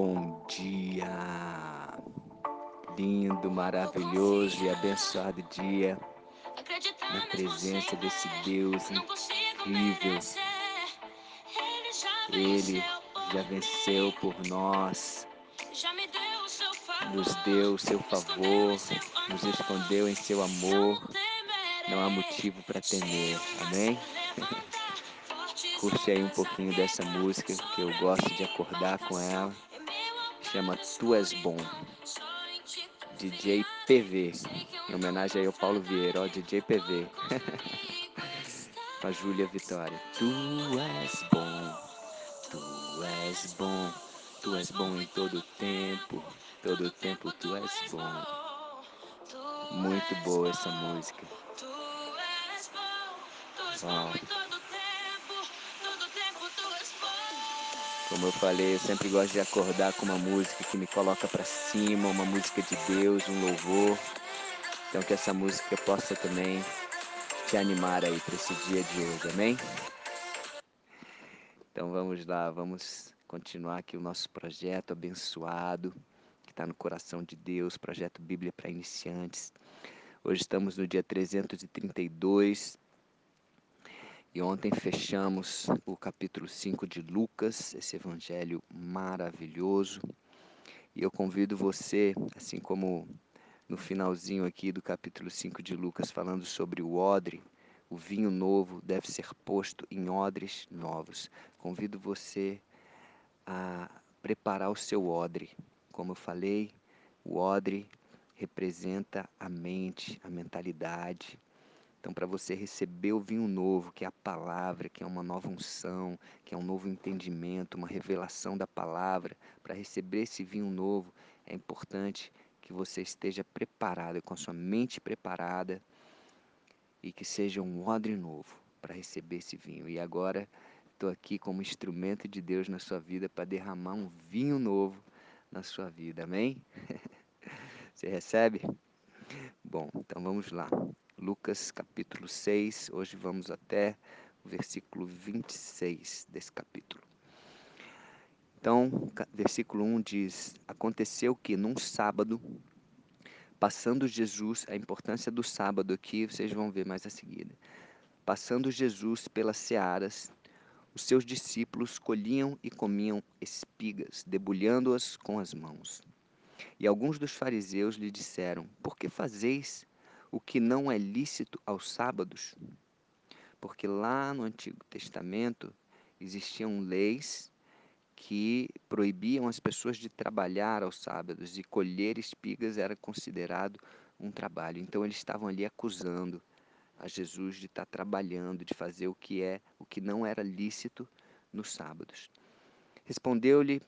Bom dia! Lindo, maravilhoso e abençoado dia na presença desse Deus incrível. Ele já venceu por nós, nos deu o seu favor, nos escondeu em seu amor. Não há motivo para temer, amém? Curte aí um pouquinho dessa música que eu gosto de acordar com ela. Chama Tu És Bom. DJ PV, em homenagem aí ao Paulo Vieira, ó, DJ PV. com a Júlia Vitória. Tu és bom, tu és bom, tu és bom em todo tempo, todo tempo tu és bom. Muito boa essa música. Ó. Como eu falei, eu sempre gosto de acordar com uma música que me coloca para cima, uma música de Deus, um louvor. Então que essa música possa também te animar aí para esse dia de hoje, amém? Então vamos lá, vamos continuar aqui o nosso projeto abençoado que está no coração de Deus, projeto Bíblia para iniciantes. Hoje estamos no dia 332 e ontem fechamos o capítulo 5 de Lucas, esse evangelho maravilhoso. E eu convido você, assim como no finalzinho aqui do capítulo 5 de Lucas, falando sobre o odre, o vinho novo deve ser posto em odres novos. Convido você a preparar o seu odre. Como eu falei, o odre representa a mente, a mentalidade, então, para você receber o vinho novo, que é a palavra, que é uma nova unção, que é um novo entendimento, uma revelação da palavra, para receber esse vinho novo, é importante que você esteja preparado, com a sua mente preparada e que seja um odre novo para receber esse vinho. E agora estou aqui como instrumento de Deus na sua vida para derramar um vinho novo na sua vida. Amém? Você recebe? Bom, então vamos lá. Lucas capítulo 6, hoje vamos até o versículo 26 desse capítulo. Então, versículo 1 diz: Aconteceu que num sábado, passando Jesus, a importância do sábado aqui vocês vão ver mais a seguida. Passando Jesus pelas searas, os seus discípulos colhiam e comiam espigas, debulhando-as com as mãos. E alguns dos fariseus lhe disseram: Por que fazeis o que não é lícito aos sábados, porque lá no Antigo Testamento existiam leis que proibiam as pessoas de trabalhar aos sábados e colher espigas era considerado um trabalho. Então eles estavam ali acusando a Jesus de estar trabalhando, de fazer o que é, o que não era lícito nos sábados. Respondeu-lhe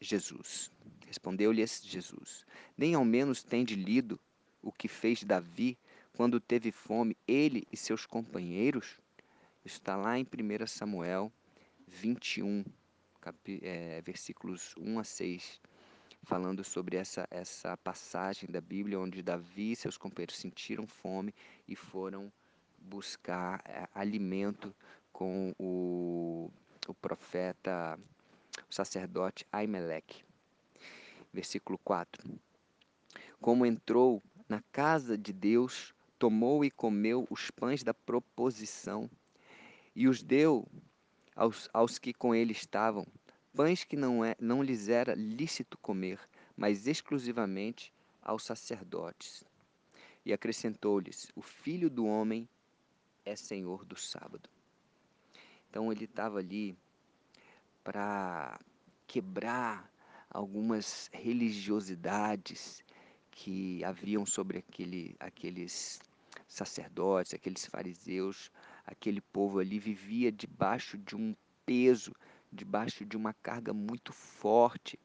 Jesus. Respondeu-lhes Jesus: Nem ao menos tende lido o que fez Davi quando teve fome, ele e seus companheiros? Está lá em 1 Samuel 21, cap, é, versículos 1 a 6, falando sobre essa, essa passagem da Bíblia onde Davi e seus companheiros sentiram fome e foram buscar é, alimento com o, o profeta, o sacerdote Aimeleque. Versículo 4. Como entrou na casa de Deus, tomou e comeu os pães da proposição e os deu aos, aos que com ele estavam, pães que não, é, não lhes era lícito comer, mas exclusivamente aos sacerdotes. E acrescentou-lhes: O filho do homem é senhor do sábado. Então ele estava ali para quebrar algumas religiosidades que haviam sobre aquele, aqueles sacerdotes, aqueles fariseus, aquele povo ali vivia debaixo de um peso, debaixo de uma carga muito forte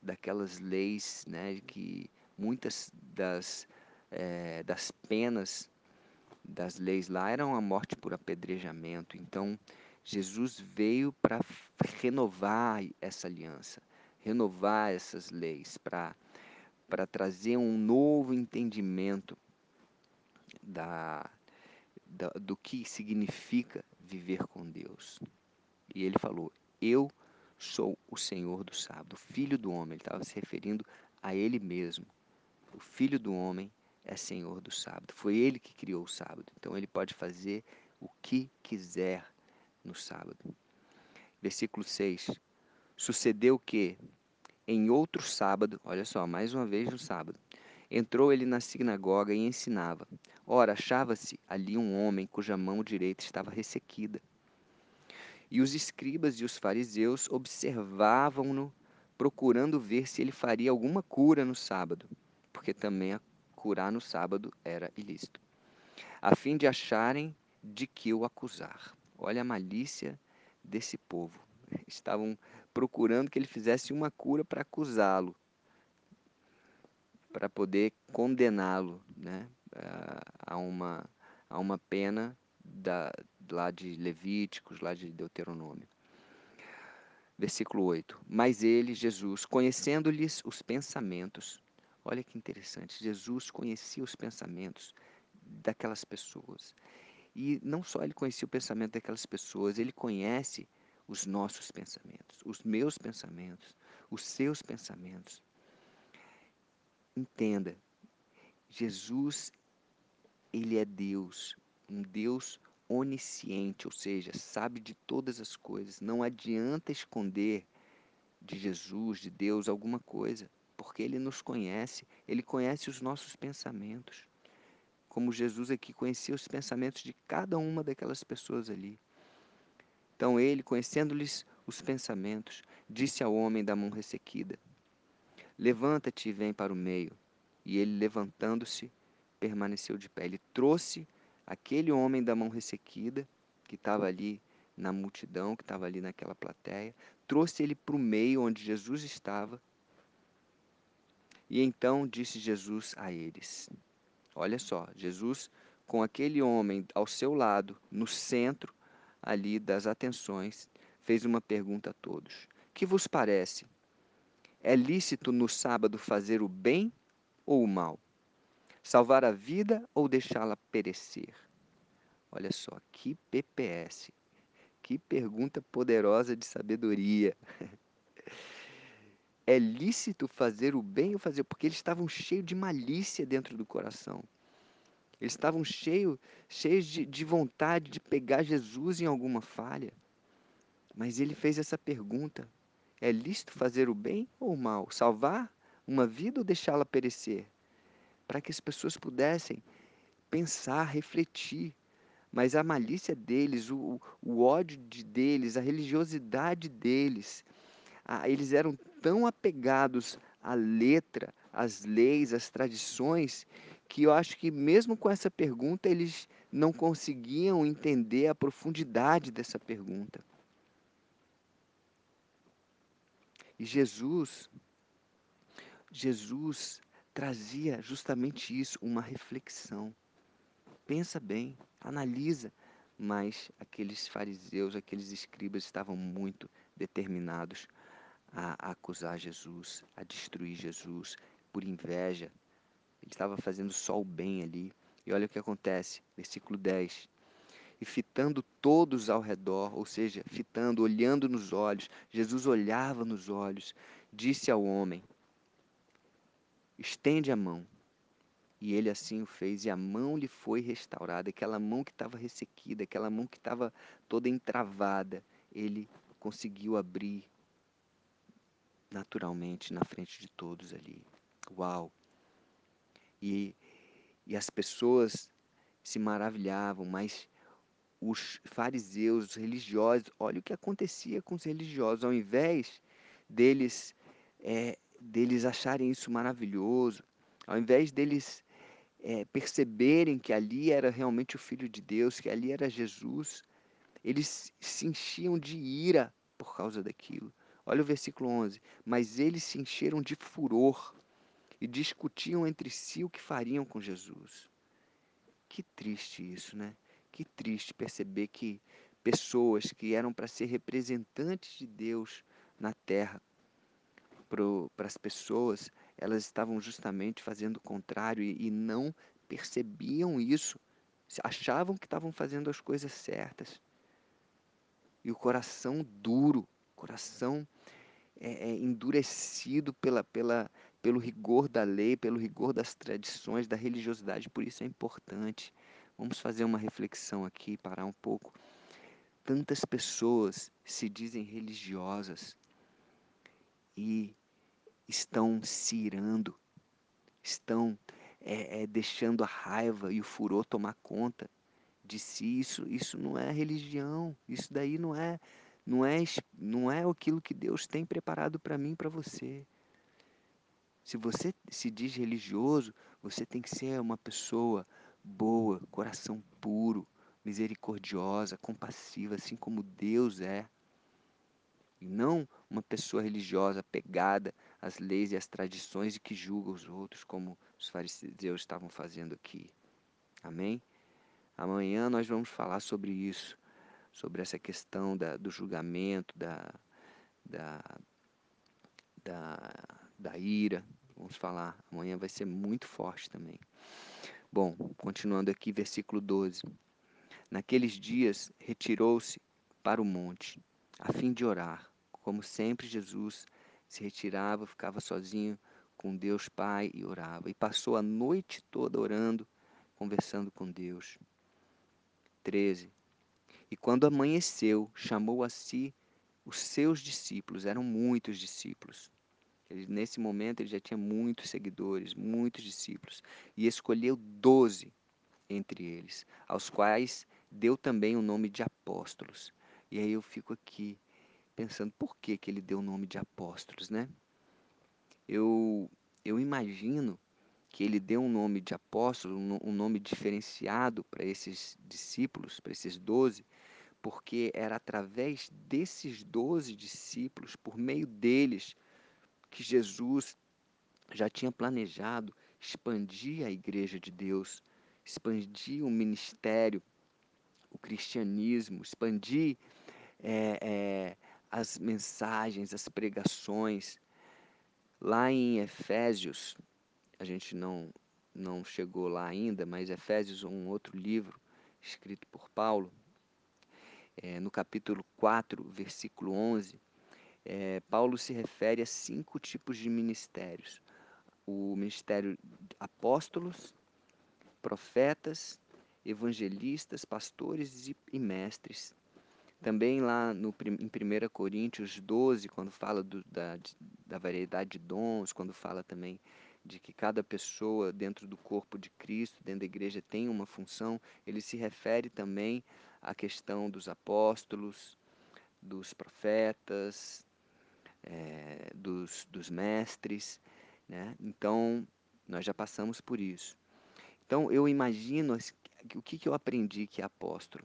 daquelas leis, né, que muitas das, é, das penas das leis lá eram a morte por apedrejamento. Então, Jesus veio para renovar essa aliança, renovar essas leis, para para trazer um novo entendimento da, da, do que significa viver com Deus. E ele falou: Eu sou o Senhor do sábado. O filho do homem, ele estava se referindo a ele mesmo. O filho do homem é Senhor do sábado. Foi ele que criou o sábado. Então ele pode fazer o que quiser no sábado. Versículo 6. Sucedeu que, em outro sábado, olha só, mais uma vez no sábado, entrou ele na sinagoga e ensinava. Ora, achava-se ali um homem cuja mão direita estava ressequida. E os escribas e os fariseus observavam-no, procurando ver se ele faria alguma cura no sábado, porque também a curar no sábado era ilícito, a fim de acharem de que o acusar. Olha a malícia desse povo. Estavam procurando que ele fizesse uma cura para acusá-lo, para poder condená-lo né, a, uma, a uma pena da, lá de Levíticos, lá de Deuteronômio. Versículo 8: Mas ele, Jesus, conhecendo-lhes os pensamentos, olha que interessante, Jesus conhecia os pensamentos daquelas pessoas. E não só ele conhecia o pensamento daquelas pessoas, ele conhece os nossos pensamentos, os meus pensamentos, os seus pensamentos. Entenda, Jesus, ele é Deus, um Deus onisciente, ou seja, sabe de todas as coisas. Não adianta esconder de Jesus, de Deus, alguma coisa, porque ele nos conhece, ele conhece os nossos pensamentos. Como Jesus aqui conhecia os pensamentos de cada uma daquelas pessoas ali. Então ele, conhecendo-lhes os pensamentos, disse ao homem da mão ressequida: Levanta-te e vem para o meio. E ele, levantando-se, permaneceu de pé. Ele trouxe aquele homem da mão ressequida, que estava ali na multidão, que estava ali naquela plateia, trouxe ele para o meio onde Jesus estava. E então disse Jesus a eles: Olha só, Jesus com aquele homem ao seu lado, no centro ali das atenções, fez uma pergunta a todos: Que vos parece? É lícito no sábado fazer o bem ou o mal? Salvar a vida ou deixá-la perecer? Olha só, que PPS. Que pergunta poderosa de sabedoria. É lícito fazer o bem ou fazer? Porque eles estavam cheios de malícia dentro do coração. Eles estavam cheios, cheios de, de vontade de pegar Jesus em alguma falha. Mas ele fez essa pergunta: é lícito fazer o bem ou o mal? Salvar uma vida ou deixá-la perecer? Para que as pessoas pudessem pensar, refletir. Mas a malícia deles, o, o ódio de deles, a religiosidade deles, a, eles eram tão apegados à letra, às leis, às tradições, que eu acho que mesmo com essa pergunta eles não conseguiam entender a profundidade dessa pergunta. E Jesus, Jesus trazia justamente isso, uma reflexão. Pensa bem, analisa. Mas aqueles fariseus, aqueles escribas estavam muito determinados a, acusar Jesus, a destruir Jesus por inveja. Ele estava fazendo só o bem ali. E olha o que acontece, versículo 10 e fitando todos ao redor, ou seja, fitando, olhando nos olhos. Jesus olhava nos olhos, disse ao homem: Estende a mão. E ele assim o fez, e a mão lhe foi restaurada. Aquela mão que estava ressequida, aquela mão que estava toda entravada, ele conseguiu abrir naturalmente na frente de todos ali. Uau! E, e as pessoas se maravilhavam, mas os fariseus, os religiosos, olha o que acontecia com os religiosos, ao invés deles, é, deles acharem isso maravilhoso, ao invés deles é, perceberem que ali era realmente o Filho de Deus, que ali era Jesus, eles se enchiam de ira por causa daquilo. Olha o versículo 11: Mas eles se encheram de furor e discutiam entre si o que fariam com Jesus. Que triste isso, né? Que triste perceber que pessoas que eram para ser representantes de Deus na terra, para as pessoas, elas estavam justamente fazendo o contrário e, e não percebiam isso, achavam que estavam fazendo as coisas certas. E o coração duro, coração é, é endurecido pela, pela, pelo rigor da lei, pelo rigor das tradições, da religiosidade. Por isso é importante. Vamos fazer uma reflexão aqui, parar um pouco. Tantas pessoas se dizem religiosas e estão se irando, estão é, é, deixando a raiva e o furor tomar conta de si. Isso, isso não é religião. Isso daí não é, não é, não é aquilo que Deus tem preparado para mim, para você. Se você se diz religioso, você tem que ser uma pessoa boa, coração puro, misericordiosa, compassiva, assim como Deus é. E não uma pessoa religiosa pegada às leis e às tradições e que julga os outros, como os fariseus estavam fazendo aqui. Amém? Amanhã nós vamos falar sobre isso, sobre essa questão da, do julgamento, da, da, da, da ira. Vamos falar. Amanhã vai ser muito forte também. Bom, continuando aqui, versículo 12. Naqueles dias retirou-se para o monte, a fim de orar. Como sempre, Jesus se retirava, ficava sozinho com Deus Pai e orava. E passou a noite toda orando, conversando com Deus. 13. E quando amanheceu, chamou a si os seus discípulos, eram muitos discípulos. Ele, nesse momento ele já tinha muitos seguidores, muitos discípulos, e escolheu doze entre eles, aos quais deu também o nome de apóstolos. E aí eu fico aqui pensando por que, que ele deu o nome de apóstolos, né? Eu, eu imagino que ele deu um nome de apóstolo, um nome diferenciado para esses discípulos, para esses doze, porque era através desses doze discípulos, por meio deles, que Jesus já tinha planejado expandir a igreja de Deus, expandir o ministério, o cristianismo, expandir é, é, as mensagens, as pregações. Lá em Efésios, a gente não, não chegou lá ainda, mas Efésios, um outro livro escrito por Paulo, é, no capítulo 4, versículo 11, é, Paulo se refere a cinco tipos de ministérios: o ministério apóstolos, profetas, evangelistas, pastores e, e mestres. Também lá no, em 1 Coríntios 12, quando fala do, da, da variedade de dons, quando fala também de que cada pessoa dentro do corpo de Cristo, dentro da igreja, tem uma função, ele se refere também à questão dos apóstolos, dos profetas, é, dos, dos mestres. Né? Então, nós já passamos por isso. Então, eu imagino o que, que eu aprendi que é apóstolo.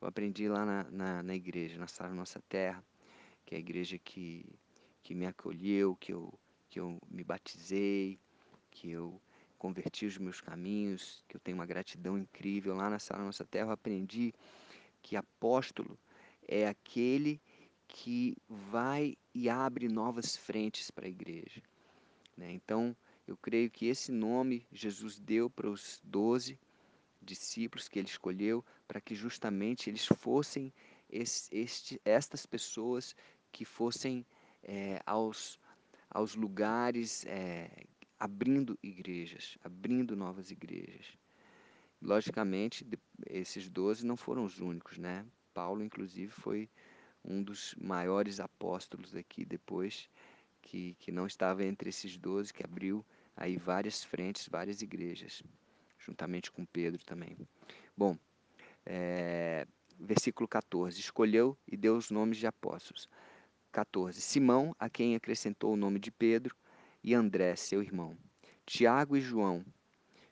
Eu aprendi lá na, na, na igreja, na Sala Nossa Terra, que é a igreja que, que me acolheu, que eu, que eu me batizei, que eu converti os meus caminhos, que eu tenho uma gratidão incrível. Lá na Sala Nossa Terra eu aprendi que apóstolo é aquele que vai e abre novas frentes para a igreja. Né? Então, eu creio que esse nome Jesus deu para os doze discípulos que ele escolheu para que justamente eles fossem este, estas pessoas que fossem é, aos, aos lugares é, abrindo igrejas, abrindo novas igrejas. Logicamente, esses doze não foram os únicos, né? Paulo, inclusive, foi um dos maiores apóstolos aqui depois, que, que não estava entre esses doze, que abriu aí várias frentes, várias igrejas, juntamente com Pedro também. Bom, é, versículo 14: Escolheu e deu os nomes de apóstolos. 14: Simão, a quem acrescentou o nome de Pedro, e André, seu irmão. Tiago e João,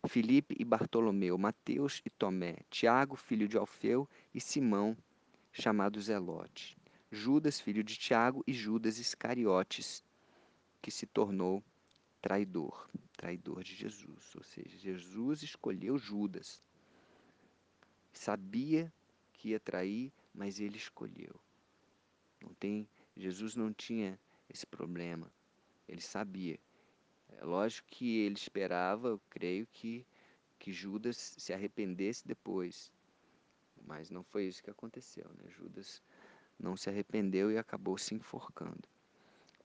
Filipe e Bartolomeu, Mateus e Tomé, Tiago, filho de Alfeu, e Simão, chamado Zelote. Judas, filho de Tiago, e Judas Iscariotes, que se tornou traidor, traidor de Jesus. Ou seja, Jesus escolheu Judas sabia que ia trair, mas ele escolheu. Não tem, Jesus não tinha esse problema. Ele sabia. É lógico que ele esperava, eu creio que que Judas se arrependesse depois. Mas não foi isso que aconteceu, né? Judas não se arrependeu e acabou se enforcando.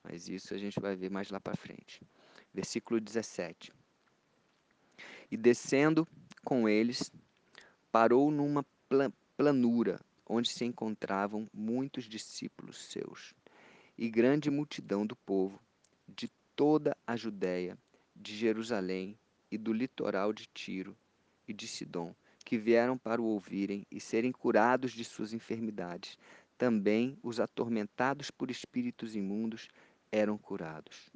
Mas isso a gente vai ver mais lá para frente. Versículo 17. E descendo com eles, parou numa planura onde se encontravam muitos discípulos seus e grande multidão do povo de toda a Judéia, de Jerusalém e do litoral de Tiro e de Sidom, que vieram para o ouvirem e serem curados de suas enfermidades. Também os atormentados por espíritos imundos eram curados.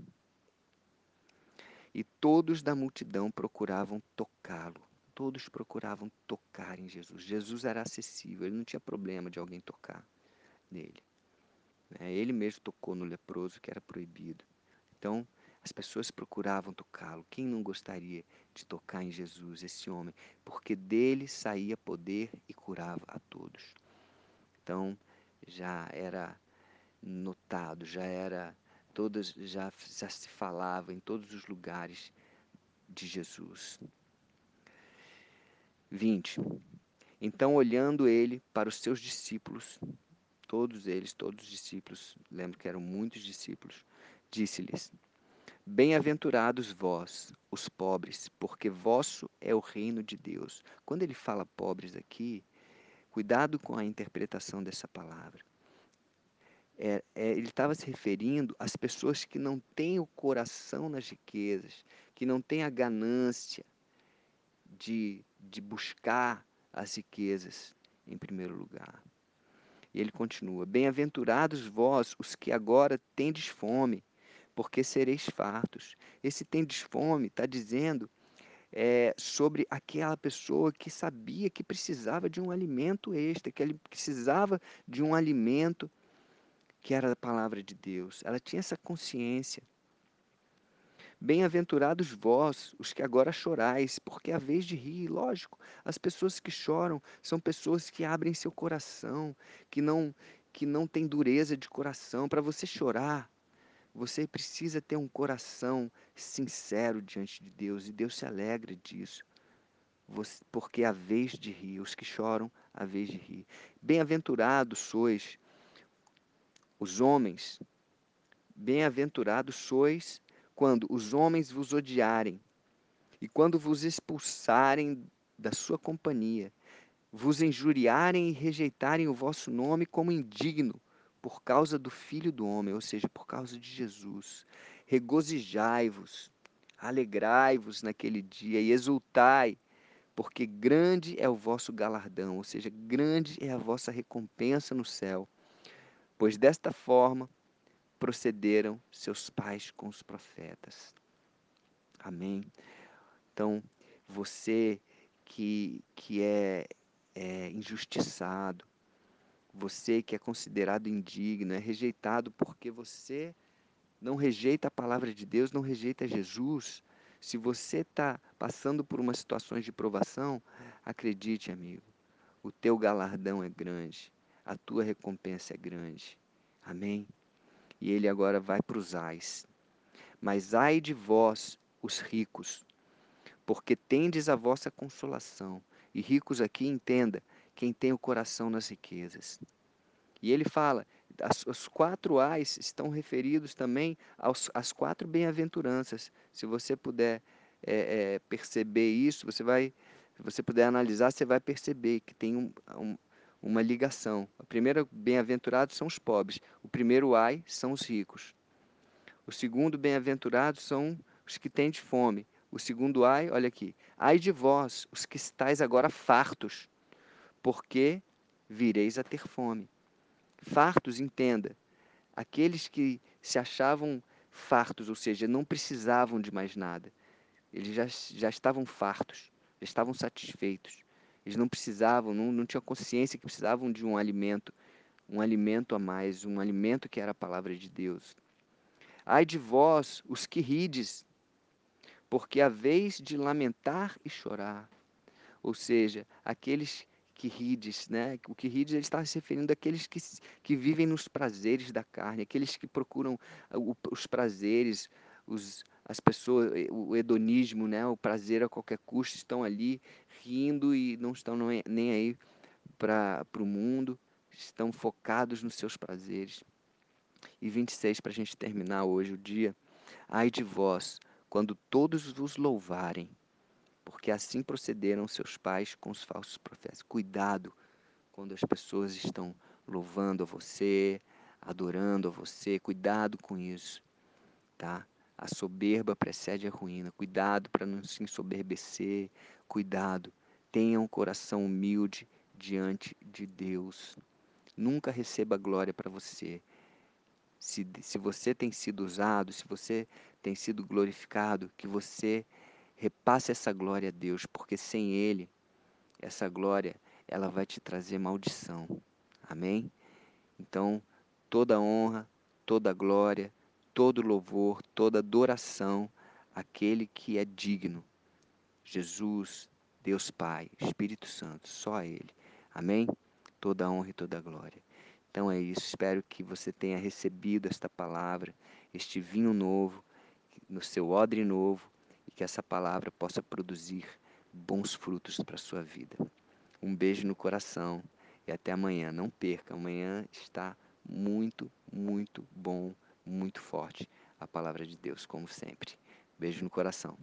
E todos da multidão procuravam tocá-lo. Todos procuravam tocar em Jesus. Jesus era acessível, ele não tinha problema de alguém tocar nele. Né? Ele mesmo tocou no leproso, que era proibido. Então, as pessoas procuravam tocá-lo. Quem não gostaria de tocar em Jesus, esse homem? Porque dele saía poder e curava a todos. Então, já era notado, já era todas já, já se falava em todos os lugares de Jesus. 20. Então, olhando ele para os seus discípulos, todos eles, todos os discípulos, lembro que eram muitos discípulos, disse-lhes: Bem-aventurados vós, os pobres, porque vosso é o reino de Deus. Quando ele fala pobres aqui, cuidado com a interpretação dessa palavra. É, é, ele estava se referindo às pessoas que não têm o coração nas riquezas, que não têm a ganância de, de buscar as riquezas em primeiro lugar. E ele continua: Bem-aventurados vós, os que agora tendes fome, porque sereis fartos. Esse tendes fome está dizendo é, sobre aquela pessoa que sabia que precisava de um alimento extra, que ele precisava de um alimento que era a palavra de Deus. Ela tinha essa consciência. Bem-aventurados vós, os que agora chorais, porque é a vez de rir, lógico. As pessoas que choram são pessoas que abrem seu coração, que não que não têm dureza de coração. Para você chorar, você precisa ter um coração sincero diante de Deus e Deus se alegra disso. Porque a vez de rir, os que choram, a vez de rir. Bem-aventurados sois os homens, bem-aventurados sois quando os homens vos odiarem e quando vos expulsarem da sua companhia, vos injuriarem e rejeitarem o vosso nome como indigno por causa do Filho do Homem, ou seja, por causa de Jesus. Regozijai-vos, alegrai-vos naquele dia e exultai, porque grande é o vosso galardão, ou seja, grande é a vossa recompensa no céu. Pois desta forma procederam seus pais com os profetas. Amém. Então, você que, que é, é injustiçado, você que é considerado indigno, é rejeitado porque você não rejeita a palavra de Deus, não rejeita Jesus. Se você está passando por umas situações de provação, acredite, amigo, o teu galardão é grande, a tua recompensa é grande. Amém? E ele agora vai para os ais. Mas ai de vós, os ricos, porque tendes a vossa consolação. E ricos aqui, entenda, quem tem o coração nas riquezas. E ele fala, os quatro ais estão referidos também aos, às quatro bem-aventuranças. Se você puder é, é, perceber isso, você vai, se você puder analisar, você vai perceber que tem um, um, uma ligação. O primeiro bem-aventurado são os pobres. O primeiro ai são os ricos. O segundo bem-aventurado são os que têm de fome. O segundo ai, olha aqui. Ai de vós, os que estáis agora fartos, porque vireis a ter fome. Fartos, entenda. Aqueles que se achavam fartos, ou seja, não precisavam de mais nada. Eles já, já estavam fartos, já estavam satisfeitos. Eles não precisavam, não, não tinham consciência que precisavam de um alimento, um alimento a mais, um alimento que era a palavra de Deus. Ai de vós, os que rides, porque a vez de lamentar e chorar, ou seja, aqueles que rides, né? O que rides ele está se referindo àqueles que, que vivem nos prazeres da carne, aqueles que procuram os prazeres, os, as pessoas, o hedonismo, né? O prazer a qualquer custo estão ali rindo e não estão nem aí para o mundo, estão focados nos seus prazeres. E 26, para a gente terminar hoje o dia. Ai de vós, quando todos vos louvarem, porque assim procederam seus pais com os falsos profetas. Cuidado quando as pessoas estão louvando a você, adorando a você, cuidado com isso, tá? A soberba precede a ruína. Cuidado para não se ensoberbecer. Cuidado. Tenha um coração humilde diante de Deus. Nunca receba glória para você. Se, se você tem sido usado, se você tem sido glorificado, que você repasse essa glória a Deus, porque sem Ele, essa glória, ela vai te trazer maldição. Amém? Então, toda honra, toda glória, todo louvor, toda adoração àquele que é digno. Jesus, Deus Pai, Espírito Santo, só a Ele. Amém? Toda honra e toda glória. Então é isso. Espero que você tenha recebido esta palavra, este vinho novo, no seu odre novo, que essa palavra possa produzir bons frutos para a sua vida. Um beijo no coração e até amanhã. Não perca, amanhã está muito, muito bom, muito forte a palavra de Deus, como sempre. Beijo no coração.